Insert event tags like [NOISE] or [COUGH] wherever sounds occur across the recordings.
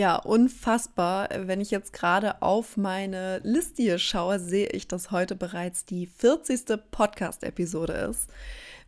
Ja, unfassbar. Wenn ich jetzt gerade auf meine Liste hier schaue, sehe ich, dass heute bereits die 40. Podcast-Episode ist.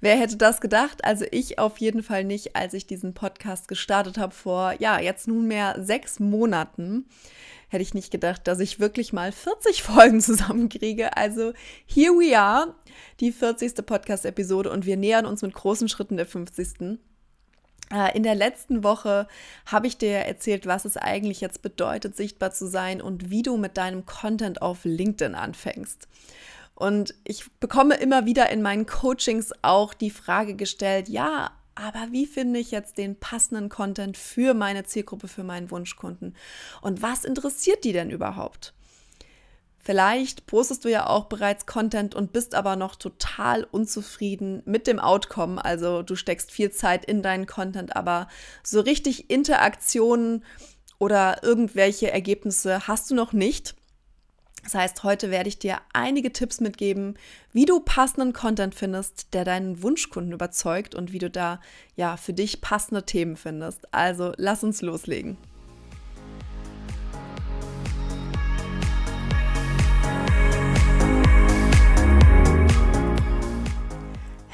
Wer hätte das gedacht? Also ich auf jeden Fall nicht, als ich diesen Podcast gestartet habe vor, ja, jetzt nunmehr sechs Monaten. Hätte ich nicht gedacht, dass ich wirklich mal 40 [LAUGHS] Folgen zusammenkriege. Also here we are, die 40. Podcast-Episode und wir nähern uns mit großen Schritten der 50. Äh, in der letzten Woche habe ich dir erzählt, was es eigentlich jetzt bedeutet, sichtbar zu sein und wie du mit deinem Content auf LinkedIn anfängst. Und ich bekomme immer wieder in meinen Coachings auch die Frage gestellt, ja, aber wie finde ich jetzt den passenden Content für meine Zielgruppe, für meinen Wunschkunden? Und was interessiert die denn überhaupt? Vielleicht postest du ja auch bereits Content und bist aber noch total unzufrieden mit dem Outcome. Also du steckst viel Zeit in deinen Content, aber so richtig Interaktionen oder irgendwelche Ergebnisse hast du noch nicht. Das heißt, heute werde ich dir einige Tipps mitgeben, wie du passenden Content findest, der deinen Wunschkunden überzeugt und wie du da ja für dich passende Themen findest. Also lass uns loslegen.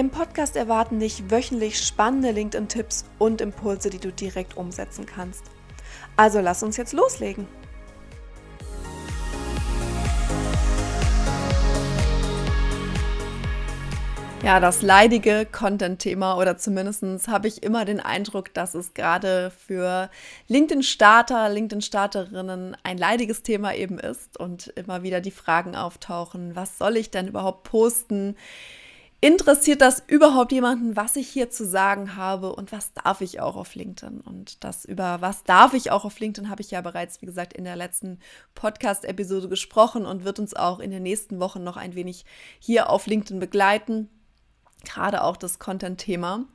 Im Podcast erwarten dich wöchentlich spannende LinkedIn-Tipps und Impulse, die du direkt umsetzen kannst. Also lass uns jetzt loslegen. Ja, das leidige Content-Thema oder zumindest habe ich immer den Eindruck, dass es gerade für LinkedIn-Starter, LinkedIn-Starterinnen ein leidiges Thema eben ist und immer wieder die Fragen auftauchen, was soll ich denn überhaupt posten? Interessiert das überhaupt jemanden, was ich hier zu sagen habe und was darf ich auch auf LinkedIn? Und das über was darf ich auch auf LinkedIn habe ich ja bereits, wie gesagt, in der letzten Podcast-Episode gesprochen und wird uns auch in den nächsten Wochen noch ein wenig hier auf LinkedIn begleiten. Gerade auch das Content-Thema.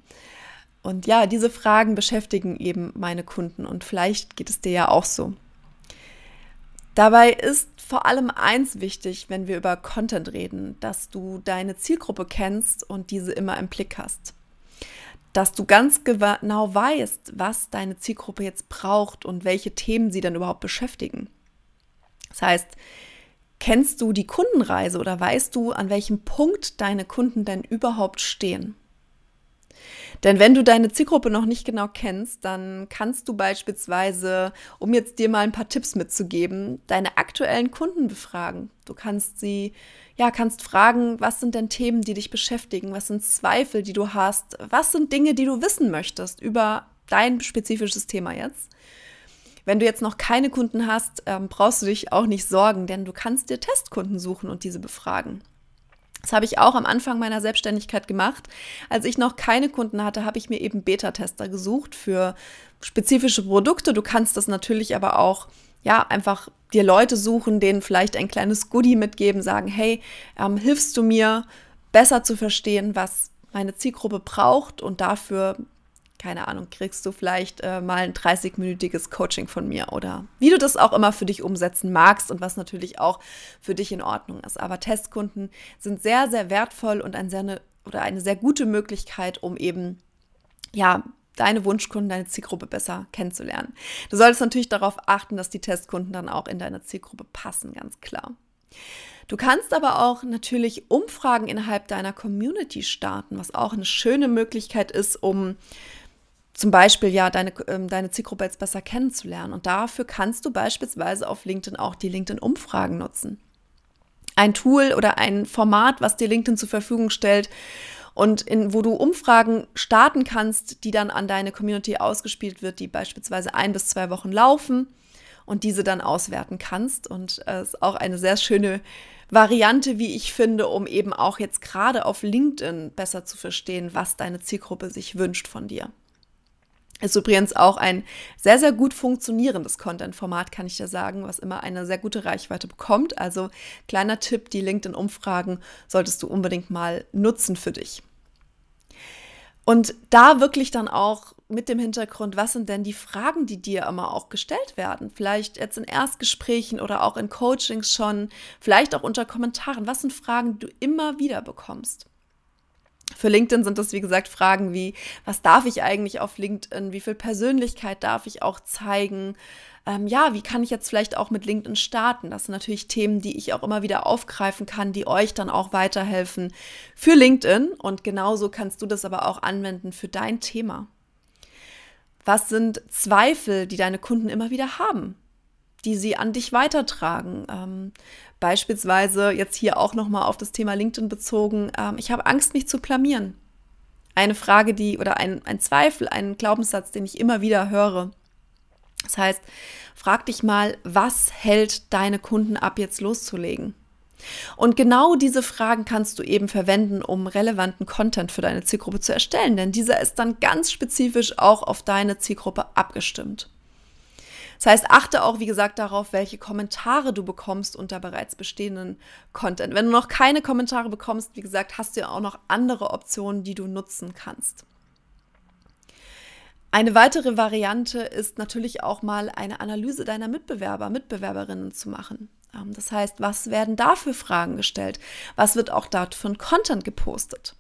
Und ja, diese Fragen beschäftigen eben meine Kunden und vielleicht geht es dir ja auch so. Dabei ist vor allem eins wichtig, wenn wir über Content reden, dass du deine Zielgruppe kennst und diese immer im Blick hast. Dass du ganz genau weißt, was deine Zielgruppe jetzt braucht und welche Themen sie dann überhaupt beschäftigen. Das heißt, kennst du die Kundenreise oder weißt du, an welchem Punkt deine Kunden denn überhaupt stehen? Denn wenn du deine Zielgruppe noch nicht genau kennst, dann kannst du beispielsweise, um jetzt dir mal ein paar Tipps mitzugeben, deine aktuellen Kunden befragen. Du kannst sie, ja, kannst fragen, was sind denn Themen, die dich beschäftigen? Was sind Zweifel, die du hast? Was sind Dinge, die du wissen möchtest über dein spezifisches Thema jetzt? Wenn du jetzt noch keine Kunden hast, ähm, brauchst du dich auch nicht sorgen, denn du kannst dir Testkunden suchen und diese befragen. Das habe ich auch am Anfang meiner Selbstständigkeit gemacht. Als ich noch keine Kunden hatte, habe ich mir eben Beta-Tester gesucht für spezifische Produkte. Du kannst das natürlich aber auch ja, einfach dir Leute suchen, denen vielleicht ein kleines Goodie mitgeben, sagen, hey, ähm, hilfst du mir besser zu verstehen, was meine Zielgruppe braucht und dafür keine Ahnung, kriegst du vielleicht äh, mal ein 30-minütiges Coaching von mir oder wie du das auch immer für dich umsetzen magst und was natürlich auch für dich in Ordnung ist. Aber Testkunden sind sehr, sehr wertvoll und ein sehr ne, oder eine sehr gute Möglichkeit, um eben ja deine Wunschkunden, deine Zielgruppe besser kennenzulernen. Du solltest natürlich darauf achten, dass die Testkunden dann auch in deine Zielgruppe passen, ganz klar. Du kannst aber auch natürlich Umfragen innerhalb deiner Community starten, was auch eine schöne Möglichkeit ist, um zum Beispiel ja deine, ähm, deine Zielgruppe jetzt besser kennenzulernen. Und dafür kannst du beispielsweise auf LinkedIn auch die LinkedIn-Umfragen nutzen. Ein Tool oder ein Format, was dir LinkedIn zur Verfügung stellt und in, wo du Umfragen starten kannst, die dann an deine Community ausgespielt wird, die beispielsweise ein bis zwei Wochen laufen und diese dann auswerten kannst. Und es äh, ist auch eine sehr schöne Variante, wie ich finde, um eben auch jetzt gerade auf LinkedIn besser zu verstehen, was deine Zielgruppe sich wünscht von dir. Ist übrigens auch ein sehr, sehr gut funktionierendes Content-Format, kann ich dir sagen, was immer eine sehr gute Reichweite bekommt. Also kleiner Tipp, die LinkedIn-Umfragen solltest du unbedingt mal nutzen für dich. Und da wirklich dann auch mit dem Hintergrund, was sind denn die Fragen, die dir immer auch gestellt werden? Vielleicht jetzt in Erstgesprächen oder auch in Coachings schon, vielleicht auch unter Kommentaren. Was sind Fragen, die du immer wieder bekommst? Für LinkedIn sind das, wie gesagt, Fragen wie, was darf ich eigentlich auf LinkedIn? Wie viel Persönlichkeit darf ich auch zeigen? ähm, ja, wie kann ich jetzt vielleicht auch mit LinkedIn starten? Das sind natürlich Themen, die ich auch immer wieder aufgreifen kann, die euch dann auch weiterhelfen für LinkedIn. Und genauso kannst du das aber auch anwenden für dein Thema. Was sind Zweifel, die deine Kunden immer wieder haben, die sie an dich weitertragen? Ähm, beispielsweise jetzt hier auch nochmal auf das Thema LinkedIn bezogen. Ähm, ich habe Angst, mich zu blamieren. Eine Frage, die oder ein, ein Zweifel, ein Glaubenssatz, den ich immer wieder höre. Das heißt, frag dich mal, was hält deine Kunden ab, jetzt loszulegen? Und genau diese Fragen kannst du eben verwenden, um relevanten Content für deine Zielgruppe zu erstellen, denn dieser ist dann ganz spezifisch auch auf deine Zielgruppe abgestimmt. Das heißt, achte auch, wie gesagt, darauf, welche Kommentare du bekommst unter bereits bestehenden Content. Wenn du noch keine Kommentare bekommst, wie gesagt, hast du ja auch noch andere Optionen, die du nutzen kannst. Eine weitere Variante ist natürlich auch mal eine Analyse deiner Mitbewerber, Mitbewerberinnen zu machen. Ähm, das heißt, was werden da für Fragen gestellt? Was wird auch dort für ein Content gepostet?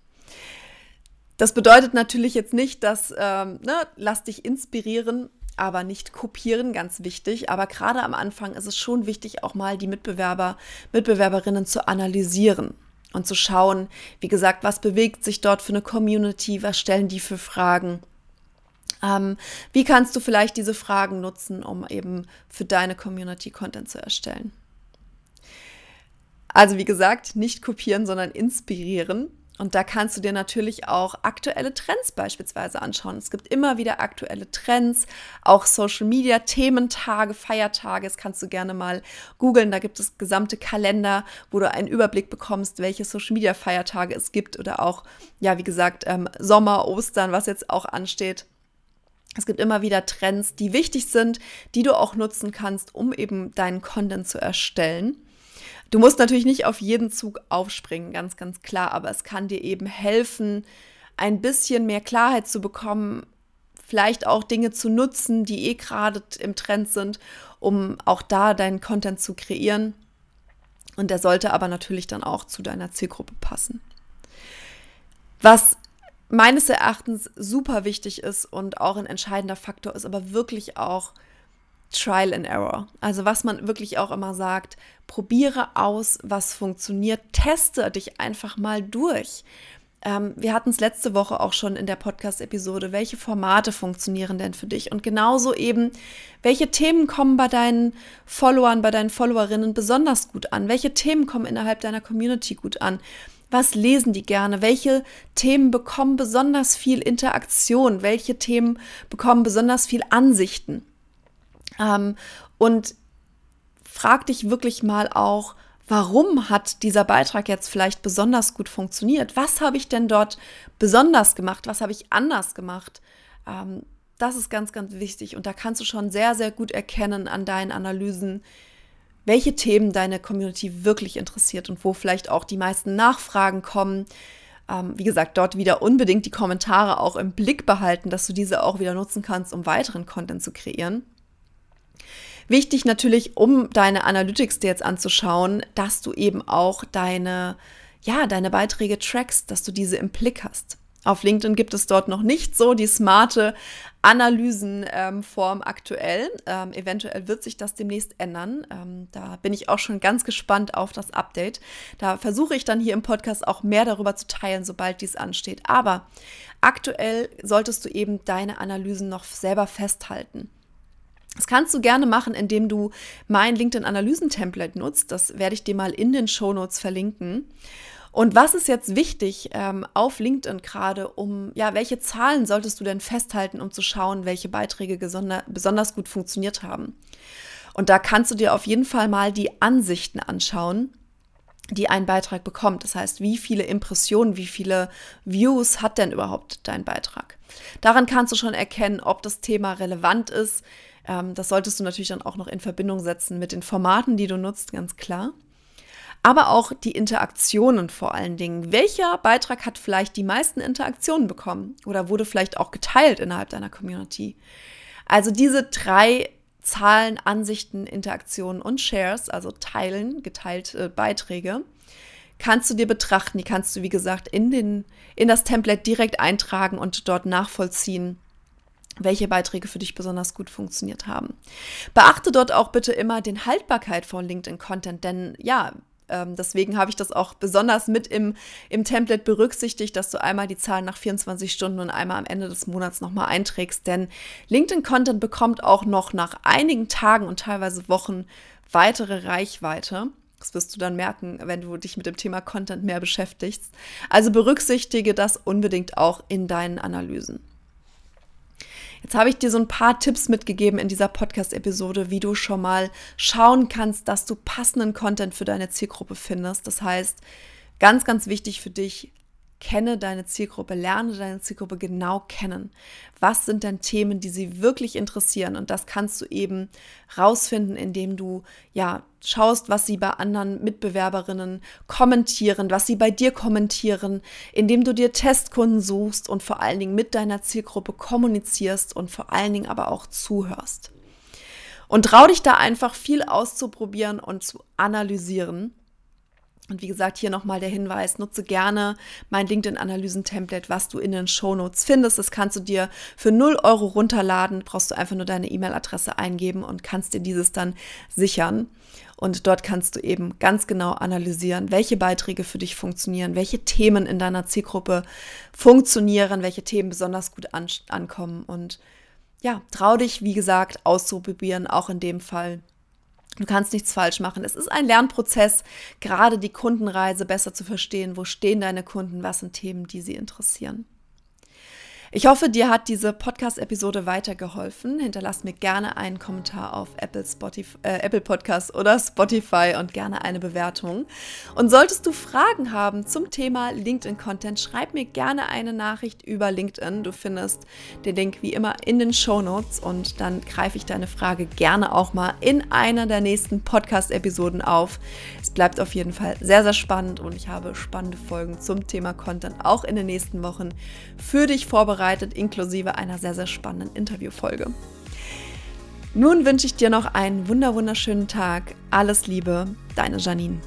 Das bedeutet natürlich jetzt nicht, dass, ähm, ne, lass dich inspirieren, aber nicht kopieren, ganz wichtig. Aber gerade am Anfang ist es schon wichtig, auch mal die Mitbewerber, Mitbewerberinnen zu analysieren und zu schauen, wie gesagt, was bewegt sich dort für eine Community, was stellen die für Fragen ähm, wie kannst du vielleicht diese Fragen nutzen, um eben für deine Community Content zu erstellen? Also wie gesagt, nicht kopieren, sondern inspirieren. Und da kannst du dir natürlich auch aktuelle Trends beispielsweise anschauen. Es gibt immer wieder aktuelle Trends, auch Social Media, Thementage, Feiertage. Das kannst du gerne mal googeln. Da gibt es gesamte Kalender, wo du einen Überblick bekommst, welche Social Media Feiertage es gibt oder auch, ja, wie gesagt, ähm, Sommer, Ostern, was jetzt auch ansteht. Es gibt immer wieder Trends, die wichtig sind, die du auch nutzen kannst, um eben deinen Content zu erstellen. Du musst natürlich nicht auf jeden Zug aufspringen, ganz, ganz klar, aber es kann dir eben helfen, ein bisschen mehr Klarheit zu bekommen, vielleicht auch Dinge zu nutzen, die eh gerade im Trend sind, um auch da deinen Content zu kreieren. Und der sollte aber natürlich dann auch zu deiner Zielgruppe passen. Was meines Erachtens super wichtig ist und auch ein entscheidender Faktor ist, aber wirklich auch Trial and Error. Also was man wirklich auch immer sagt, probiere aus, was funktioniert, teste dich einfach mal durch. Ähm, wir hatten es letzte Woche auch schon in der Podcast-Episode, welche Formate funktionieren denn für dich? Und genauso eben, welche Themen kommen bei deinen Followern, bei deinen Followerinnen besonders gut an? Welche Themen kommen innerhalb deiner Community gut an? Was lesen die gerne? Welche Themen bekommen besonders viel Interaktion? Welche Themen bekommen besonders viel Ansichten? Ähm, und frag dich wirklich mal auch, warum hat dieser Beitrag jetzt vielleicht besonders gut funktioniert? Was habe ich denn dort besonders gemacht? Was habe ich anders gemacht? Ähm, das ist ganz, ganz wichtig. Und da kannst du schon sehr, sehr gut erkennen an deinen Analysen, welche Themen deine Community wirklich interessiert und wo vielleicht auch die meisten Nachfragen kommen. Ähm, wie gesagt, dort wieder unbedingt die Kommentare auch im Blick behalten, dass du diese auch wieder nutzen kannst, um weiteren Content zu kreieren. Wichtig natürlich, um deine Analytics dir jetzt anzuschauen, dass du eben auch deine, ja, deine Beiträge trackst, dass du diese im Blick hast. Auf LinkedIn gibt es dort noch nicht so die smarte Analysenform ähm, aktuell. Ähm, eventuell wird sich das demnächst ändern. Ähm, da bin ich auch schon ganz gespannt auf das Update. Da versuche ich dann hier im Podcast auch mehr darüber zu teilen, sobald dies ansteht. Aber aktuell solltest du eben deine Analysen noch selber festhalten. Das kannst du gerne machen, indem du mein LinkedIn-Analysen-Template nutzt. Das werde ich dir mal in den Show Notes verlinken. Und was ist jetzt wichtig ähm, auf LinkedIn gerade, um, ja, welche Zahlen solltest du denn festhalten, um zu schauen, welche Beiträge besonders gut funktioniert haben? Und da kannst du dir auf jeden Fall mal die Ansichten anschauen, die ein Beitrag bekommt. Das heißt, wie viele Impressionen, wie viele Views hat denn überhaupt dein Beitrag? Daran kannst du schon erkennen, ob das Thema relevant ist. Ähm, das solltest du natürlich dann auch noch in Verbindung setzen mit den Formaten, die du nutzt, ganz klar. Aber auch die Interaktionen vor allen Dingen. Welcher Beitrag hat vielleicht die meisten Interaktionen bekommen oder wurde vielleicht auch geteilt innerhalb deiner Community? Also diese drei Zahlen, Ansichten, Interaktionen und Shares, also teilen, geteilte Beiträge, kannst du dir betrachten. Die kannst du, wie gesagt, in, den, in das Template direkt eintragen und dort nachvollziehen, welche Beiträge für dich besonders gut funktioniert haben. Beachte dort auch bitte immer den Haltbarkeit von LinkedIn-Content, denn ja, ähm, deswegen habe ich das auch besonders mit im, im Template berücksichtigt, dass du einmal die Zahlen nach 24 Stunden und einmal am Ende des Monats nochmal einträgst. Denn LinkedIn-Content bekommt auch noch nach einigen Tagen und teilweise Wochen weitere Reichweite. Das wirst du dann merken, wenn du dich mit dem Thema Content mehr beschäftigst. Also berücksichtige das unbedingt auch in deinen Analysen. Jetzt habe ich dir so ein paar Tipps mitgegeben in dieser Podcast-Episode, wie du schon mal schauen kannst, dass du passenden Content für deine Zielgruppe findest. Das heißt, ganz, ganz wichtig für dich, kenne deine Zielgruppe, lerne deine Zielgruppe genau kennen. Was sind denn Themen, die sie wirklich interessieren? Und das kannst du eben rausfinden, indem du ja schaust, was sie bei anderen Mitbewerberinnen kommentieren, was sie bei dir kommentieren, indem du dir Testkunden suchst und vor allen Dingen mit deiner Zielgruppe kommunizierst und vor allen Dingen aber auch zuhörst. Und trau dich da einfach viel auszuprobieren und zu analysieren und wie gesagt, hier nochmal der Hinweis, nutze gerne mein LinkedIn-Analysen-Template, was du in den Shownotes findest. Das kannst du dir für 0 Euro runterladen, brauchst du einfach nur deine E-Mail-Adresse eingeben und kannst dir dieses dann sichern. Und dort kannst du eben ganz genau analysieren, welche Beiträge für dich funktionieren, welche Themen in deiner Zielgruppe funktionieren, welche Themen besonders gut an ankommen. Und ja, trau dich, wie gesagt, auszuprobieren, auch in dem Fall Du kannst nichts falsch machen. Es ist ein Lernprozess, gerade die Kundenreise besser zu verstehen. Wo stehen deine Kunden? Was sind Themen, die sie interessieren? Ich hoffe, dir hat diese Podcast-Episode weitergeholfen. Hinterlass mir gerne einen Kommentar auf Apple, Spotify, äh, Apple Podcast oder Spotify und gerne eine Bewertung. Und solltest du Fragen haben zum Thema LinkedIn-Content, schreib mir gerne eine Nachricht über LinkedIn. Du findest den Link wie immer in den Show Notes und dann greife ich deine Frage gerne auch mal in einer der nächsten Podcast-Episoden auf. Es bleibt auf jeden Fall sehr, sehr spannend und ich habe spannende Folgen zum Thema Content auch in den nächsten Wochen für dich vorbereitet vorbereitet, inklusive einer sehr, sehr spannenden Interviewfolge. Nun wünsche ich dir noch einen wunder wunderschönen Tag. Alles Liebe, deine Janine.